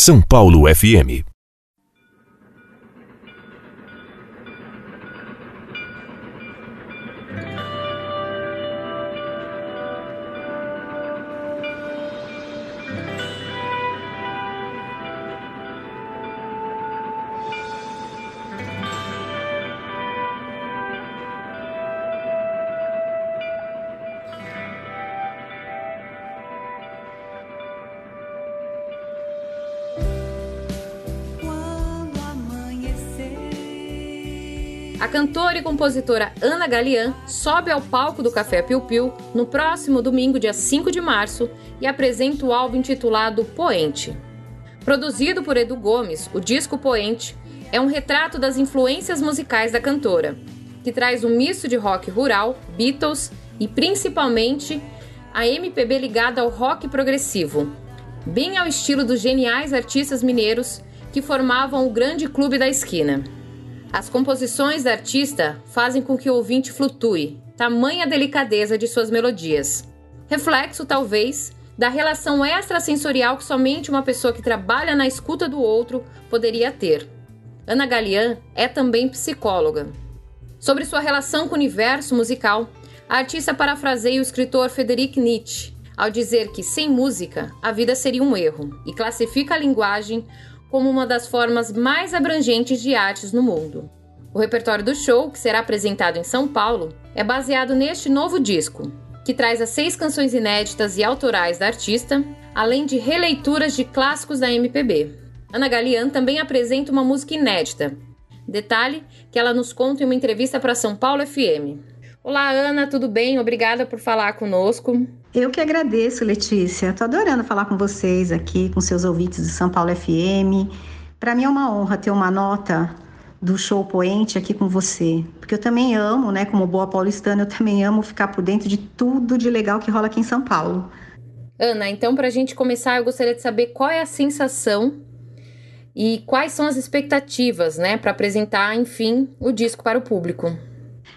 São Paulo FM. A cantora e compositora Ana Galian sobe ao palco do Café Piu Piu no próximo domingo, dia 5 de março, e apresenta o álbum intitulado Poente. Produzido por Edu Gomes, o disco Poente é um retrato das influências musicais da cantora, que traz um misto de rock rural, Beatles e principalmente a MPB ligada ao rock progressivo, bem ao estilo dos geniais artistas mineiros que formavam o grande clube da esquina. As composições da artista fazem com que o ouvinte flutue, tamanha delicadeza de suas melodias. Reflexo, talvez, da relação extrasensorial que somente uma pessoa que trabalha na escuta do outro poderia ter. Ana Galian é também psicóloga. Sobre sua relação com o universo musical, a artista parafraseia o escritor Friedrich Nietzsche ao dizer que sem música a vida seria um erro e classifica a linguagem como uma das formas mais abrangentes de artes no mundo. O repertório do show, que será apresentado em São Paulo, é baseado neste novo disco, que traz as seis canções inéditas e autorais da artista, além de releituras de clássicos da MPB. Ana Galian também apresenta uma música inédita. Detalhe que ela nos conta em uma entrevista para São Paulo FM. Olá, Ana, tudo bem? Obrigada por falar conosco. Eu que agradeço, Letícia. Estou adorando falar com vocês aqui, com seus ouvintes de São Paulo FM. Para mim é uma honra ter uma nota do show Poente aqui com você, porque eu também amo, né, como boa paulistana, eu também amo ficar por dentro de tudo de legal que rola aqui em São Paulo. Ana, então para a gente começar, eu gostaria de saber qual é a sensação e quais são as expectativas, né, para apresentar, enfim, o disco para o público.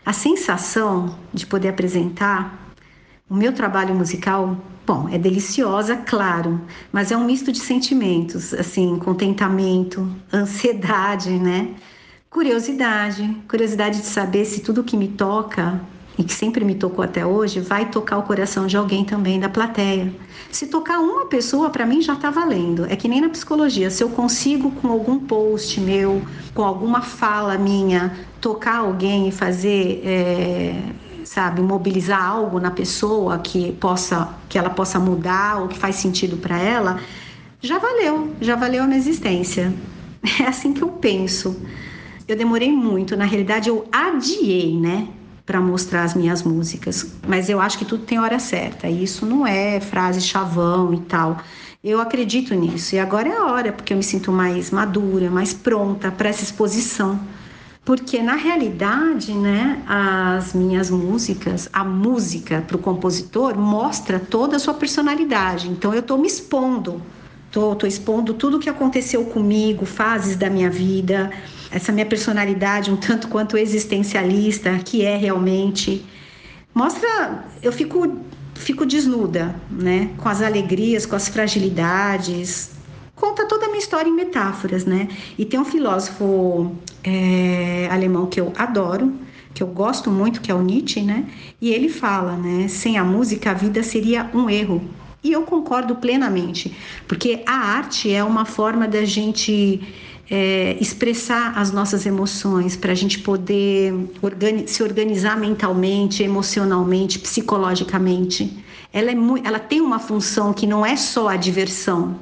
A sensação de poder apresentar o meu trabalho musical, bom, é deliciosa, claro, mas é um misto de sentimentos, assim, contentamento, ansiedade, né? Curiosidade, curiosidade de saber se tudo que me toca e que sempre me tocou até hoje vai tocar o coração de alguém também da plateia. Se tocar uma pessoa, para mim já está valendo. É que nem na psicologia, se eu consigo com algum post meu, com alguma fala minha, tocar alguém e fazer é, sabe, mobilizar algo na pessoa que possa, que ela possa mudar ou que faz sentido para ela, já valeu, já valeu a minha existência. É assim que eu penso. Eu demorei muito, na realidade eu adiei, né, para mostrar as minhas músicas, mas eu acho que tudo tem hora certa. Isso não é frase chavão e tal. Eu acredito nisso e agora é a hora, porque eu me sinto mais madura, mais pronta para essa exposição porque na realidade, né, as minhas músicas, a música para o compositor mostra toda a sua personalidade. Então eu estou me expondo, estou expondo tudo o que aconteceu comigo, fases da minha vida, essa minha personalidade um tanto quanto existencialista, que é realmente. Mostra, eu fico fico desnuda, né, com as alegrias, com as fragilidades, conta toda a minha história em metáforas, né? E tem um filósofo é, alemão que eu adoro, que eu gosto muito, que é o Nietzsche, né? E ele fala, né? Sem a música a vida seria um erro. E eu concordo plenamente, porque a arte é uma forma da gente é, expressar as nossas emoções, para a gente poder organi se organizar mentalmente, emocionalmente, psicologicamente. Ela, é ela tem uma função que não é só a diversão,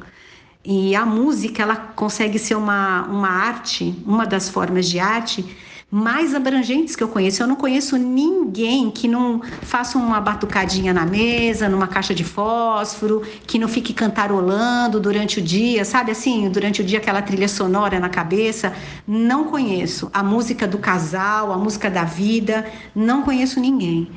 e a música, ela consegue ser uma, uma arte, uma das formas de arte mais abrangentes que eu conheço. Eu não conheço ninguém que não faça uma batucadinha na mesa, numa caixa de fósforo, que não fique cantarolando durante o dia, sabe assim, durante o dia aquela trilha sonora na cabeça. Não conheço. A música do casal, a música da vida, não conheço ninguém.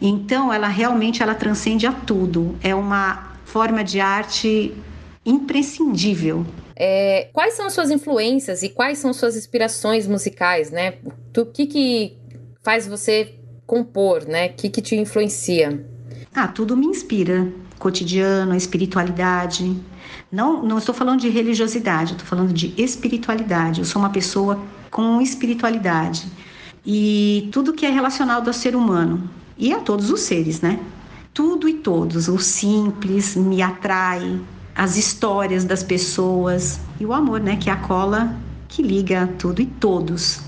Então, ela realmente ela transcende a tudo. É uma forma de arte imprescindível. É, quais são as suas influências e quais são suas inspirações musicais, né? O que que faz você compor, né? O que que te influencia? Ah, tudo me inspira. cotidiano, a espiritualidade. Não, não estou falando de religiosidade, estou falando de espiritualidade. Eu sou uma pessoa com espiritualidade e tudo que é relacionado ao ser humano e a todos os seres, né? Tudo e todos, o simples me atrai, as histórias das pessoas e o amor, né? Que é a cola que liga tudo e todos.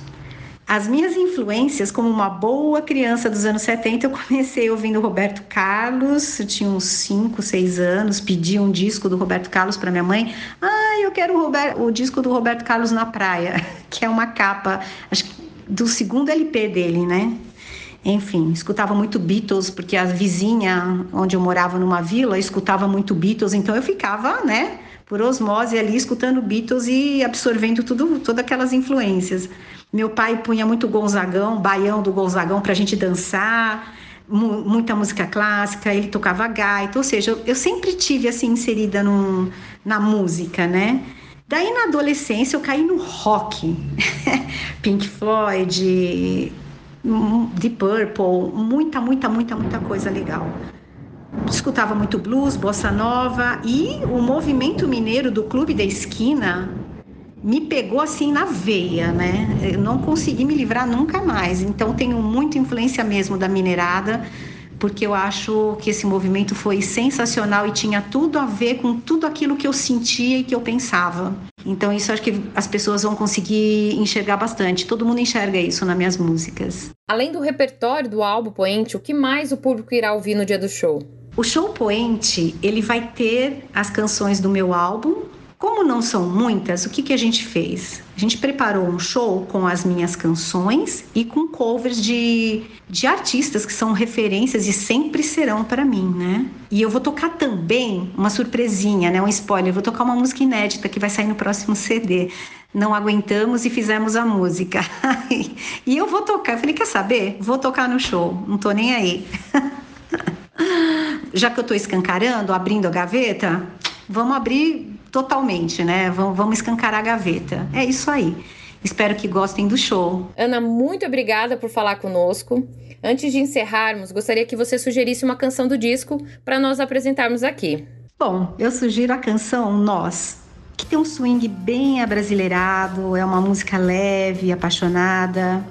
As minhas influências, como uma boa criança dos anos 70, eu comecei ouvindo Roberto Carlos, eu tinha uns 5, 6 anos, pedi um disco do Roberto Carlos para minha mãe. Ah, eu quero o, Robert, o disco do Roberto Carlos na praia, que é uma capa, acho que do segundo LP dele, né? Enfim, escutava muito Beatles, porque a vizinha onde eu morava numa vila escutava muito Beatles, então eu ficava, né, por osmose ali escutando Beatles e absorvendo tudo, todas aquelas influências. Meu pai punha muito Gonzagão, baião do Gonzagão para a gente dançar, muita música clássica, ele tocava gaita, ou seja, eu, eu sempre tive assim inserida num, na música, né? Daí na adolescência eu caí no rock, Pink Floyd, Deep Purple, muita, muita, muita, muita coisa legal. Escutava muito blues, bossa nova e o movimento mineiro do Clube da Esquina me pegou assim na veia, né? Eu não consegui me livrar nunca mais. Então tenho muita influência mesmo da minerada, porque eu acho que esse movimento foi sensacional e tinha tudo a ver com tudo aquilo que eu sentia e que eu pensava. Então isso acho que as pessoas vão conseguir enxergar bastante. Todo mundo enxerga isso nas minhas músicas. Além do repertório do álbum Poente, o que mais o público irá ouvir no dia do show? O show Poente, ele vai ter as canções do meu álbum, como não são muitas, o que, que a gente fez? A gente preparou um show com as minhas canções e com covers de, de artistas que são referências e sempre serão para mim, né? E eu vou tocar também uma surpresinha, né? Um spoiler. Eu vou tocar uma música inédita que vai sair no próximo CD. Não aguentamos e fizemos a música. e eu vou tocar. Eu falei, quer saber? Vou tocar no show. Não tô nem aí. Já que eu tô escancarando, abrindo a gaveta, vamos abrir totalmente, né? Vamos, vamos escancarar a gaveta. É isso aí. Espero que gostem do show. Ana, muito obrigada por falar conosco. Antes de encerrarmos, gostaria que você sugerisse uma canção do disco para nós apresentarmos aqui. Bom, eu sugiro a canção Nós, que tem um swing bem abrasileirado, é uma música leve, apaixonada,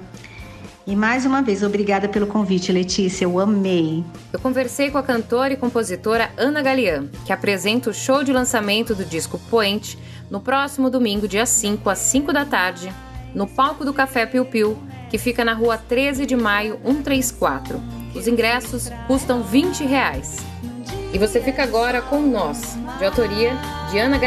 e mais uma vez, obrigada pelo convite, Letícia. Eu amei. Eu conversei com a cantora e compositora Ana Galian, que apresenta o show de lançamento do disco Poente no próximo domingo, dia 5, às 5 da tarde, no palco do Café Piu Piu, que fica na rua 13 de maio 134. Os ingressos custam 20 reais. E você fica agora com Nós, de autoria de Ana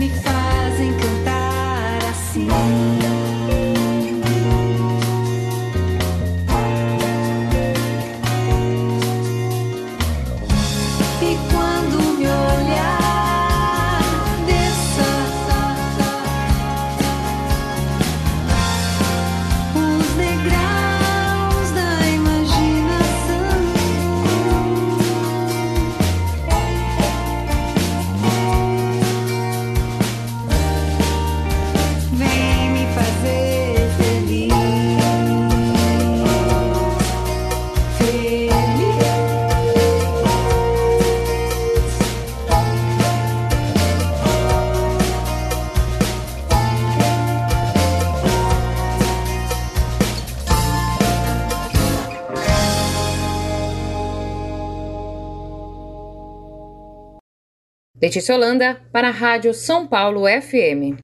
Galian. Letícia Holanda para a Rádio São Paulo FM.